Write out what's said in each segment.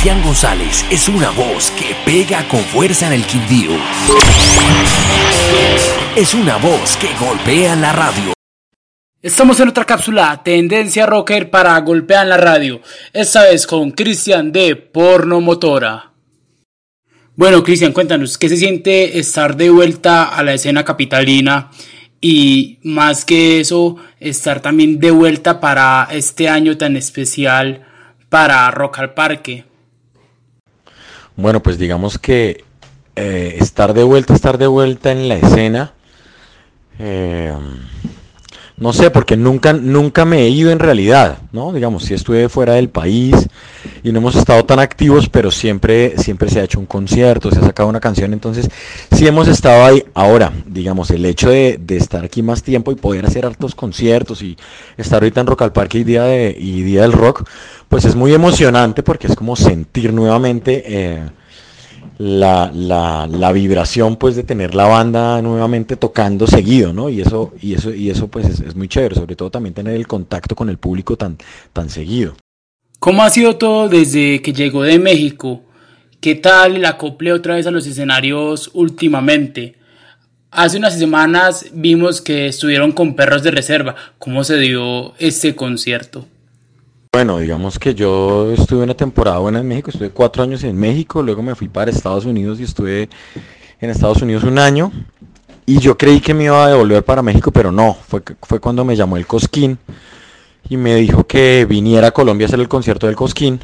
Cristian González es una voz que pega con fuerza en el Quindío. Es una voz que golpea la radio. Estamos en otra cápsula, Tendencia Rocker para Golpear la Radio, esta vez con Cristian de Porno Motora. Bueno, Cristian, cuéntanos, ¿qué se siente estar de vuelta a la escena capitalina y más que eso, estar también de vuelta para este año tan especial para Rock al Parque? Bueno, pues digamos que eh, estar de vuelta, estar de vuelta en la escena, eh, no sé, porque nunca, nunca me he ido en realidad, ¿no? Digamos, si estuve fuera del país y no hemos estado tan activos, pero siempre, siempre se ha hecho un concierto, se ha sacado una canción, entonces sí hemos estado ahí. Ahora, digamos, el hecho de, estar aquí más tiempo y poder hacer hartos conciertos y estar ahorita en Rock al Parque y Día, y Día del Rock, pues es muy emocionante porque es como sentir nuevamente... Eh, la, la, la, vibración pues de tener la banda nuevamente tocando seguido, ¿no? Y eso, y eso, y eso pues es, muy chévere, sobre todo también tener el contacto con el público tan, tan seguido. ¿Cómo ha sido todo desde que llegó de México? ¿Qué tal el acople otra vez a los escenarios últimamente? Hace unas semanas vimos que estuvieron con perros de reserva. ¿Cómo se dio este concierto? Bueno, digamos que yo estuve una temporada buena en México, estuve cuatro años en México, luego me fui para Estados Unidos y estuve en Estados Unidos un año. Y yo creí que me iba a devolver para México, pero no, fue, cuando me llamó el Cosquín y me dijo que viniera a Colombia a hacer el concierto del Cosquín.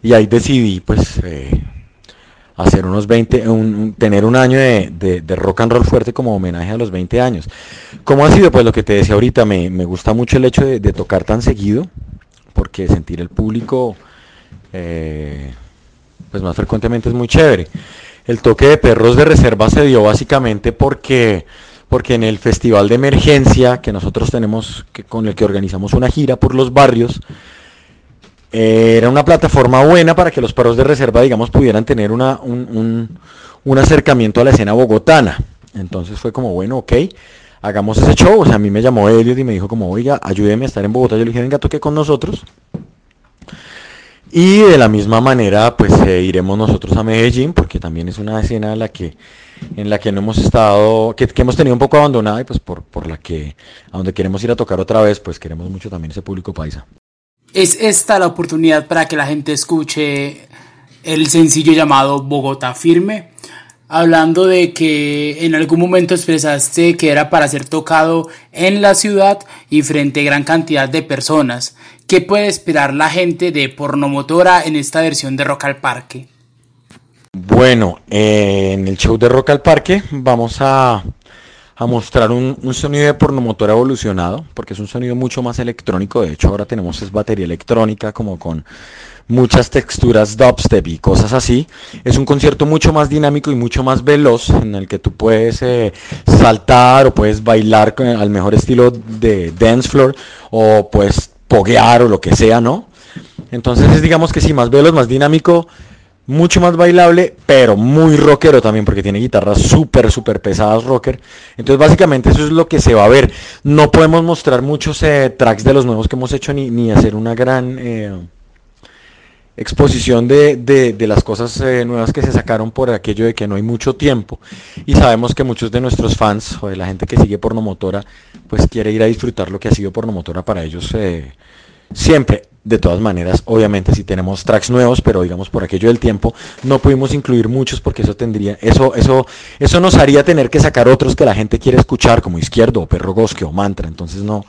Y ahí decidí pues eh, hacer unos 20, tener un año de, rock and roll fuerte como homenaje a los 20 años. ¿Cómo ha sido? Pues lo que te decía ahorita, me gusta mucho el hecho de, tocar tan seguido porque sentir el público eh, pues más frecuentemente es muy chévere. El toque de perros de reserva se dio básicamente porque, porque en el festival de emergencia que nosotros tenemos, que, con el que organizamos una gira por los barrios, eh, era una plataforma buena para que los perros de reserva, digamos, pudieran tener una, un, un acercamiento a la escena bogotana. Entonces fue como, bueno, ok, hagamos ese show. O sea, a mí me llamó Elliot y me dijo como, oiga, ayúdeme a estar en Bogotá. Yo le dije, venga, toque con nosotros. Y de la misma manera, pues eh, iremos nosotros a Medellín, porque también es una escena en la que, en la que no hemos estado, que, hemos tenido un poco abandonada y pues por, por la que, a donde queremos ir a tocar otra vez, pues queremos mucho también ese público paisa. Es esta la oportunidad para que la gente escuche el sencillo llamado Bogotá Firme hablando de que en algún momento expresaste que era para ser tocado en la ciudad y frente a gran cantidad de personas. ¿Qué puede esperar la gente de Pornomotora en esta versión de Rock al Parque? Bueno, eh, en el show de Rock al Parque vamos a, mostrar un, un, sonido de pornomotora evolucionado, porque es un sonido mucho más electrónico. De hecho, ahora tenemos es batería electrónica como con muchas texturas dubstep y cosas así. Es un concierto mucho más dinámico y mucho más veloz en el que tú puedes eh, saltar o puedes bailar al mejor estilo de dance floor o puedes poguear o lo que sea, ¿no? Entonces es digamos que sí, más veloz, más dinámico, mucho más bailable, pero muy rockero también, porque tiene guitarras súper, súper pesadas rocker. Entonces básicamente eso es lo que se va a ver. No podemos mostrar muchos eh, tracks de los nuevos que hemos hecho ni, ni hacer una gran... Eh, exposición de, de, las cosas eh, nuevas que se sacaron por aquello de que no hay mucho tiempo. Y sabemos que muchos de nuestros fans o de la gente que sigue Pornomotora pues quiere ir a disfrutar lo que ha sido Pornomotora para ellos eh, siempre. De todas maneras obviamente si tenemos tracks nuevos pero digamos por aquello del tiempo no pudimos incluir muchos porque eso tendría eso eso eso nos haría tener que sacar otros que la gente quiere escuchar como izquierdo o perro gosque o mantra. Entonces no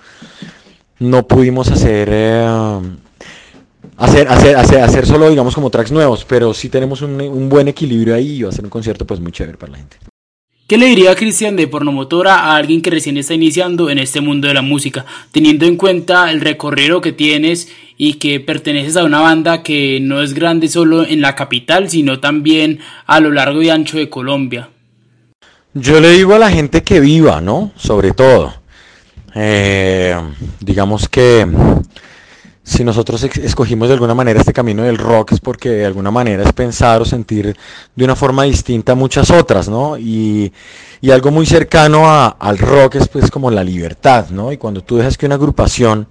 no pudimos hacer eh, hacer, hacer, hacer, hacer solo, digamos, como tracks nuevos, pero sí tenemos un, un buen equilibrio ahí y va a ser un concierto pues muy chévere para la gente. ¿Qué le diría Cristian de Pornomotora a alguien que recién está iniciando en este mundo de la música, teniendo en cuenta el recorrido que tienes y que perteneces a una banda que no es grande solo en la capital, sino también a lo largo y ancho de Colombia? Yo le digo a la gente que viva, ¿no? Sobre todo. Eh, digamos que si nosotros escogimos de alguna manera este camino del rock es porque de alguna manera es pensar o sentir de una forma distinta a muchas otras, ¿no? Y, algo muy cercano al rock es pues como la libertad, ¿no? Y cuando tú dejas que una agrupación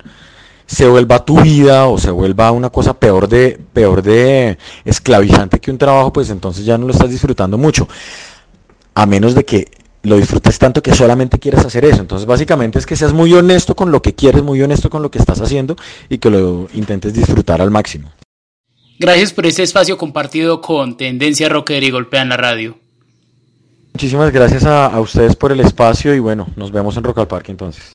se vuelva tu vida o se vuelva una cosa peor de, peor de esclavizante que un trabajo, pues entonces ya no lo estás disfrutando mucho. A menos de que lo disfrutes tanto que solamente quieras hacer eso. Entonces básicamente es que seas muy honesto con lo que quieres, muy honesto con lo que estás haciendo y que lo intentes disfrutar al máximo. Gracias por este espacio compartido con Tendencia Rocker y Golpean la Radio. Muchísimas gracias a, a ustedes por el espacio y bueno, nos vemos en Rock al Parque entonces.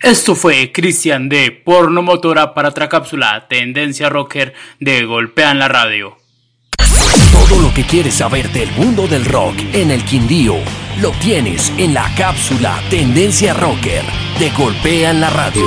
Esto fue Cristian de Porno Motora para otra cápsula Tendencia Rocker de Golpean la Radio. Todo lo que quieres saber del mundo del rock en el Quindío lo tienes en la cápsula Tendencia Rocker de Golpean la Radio.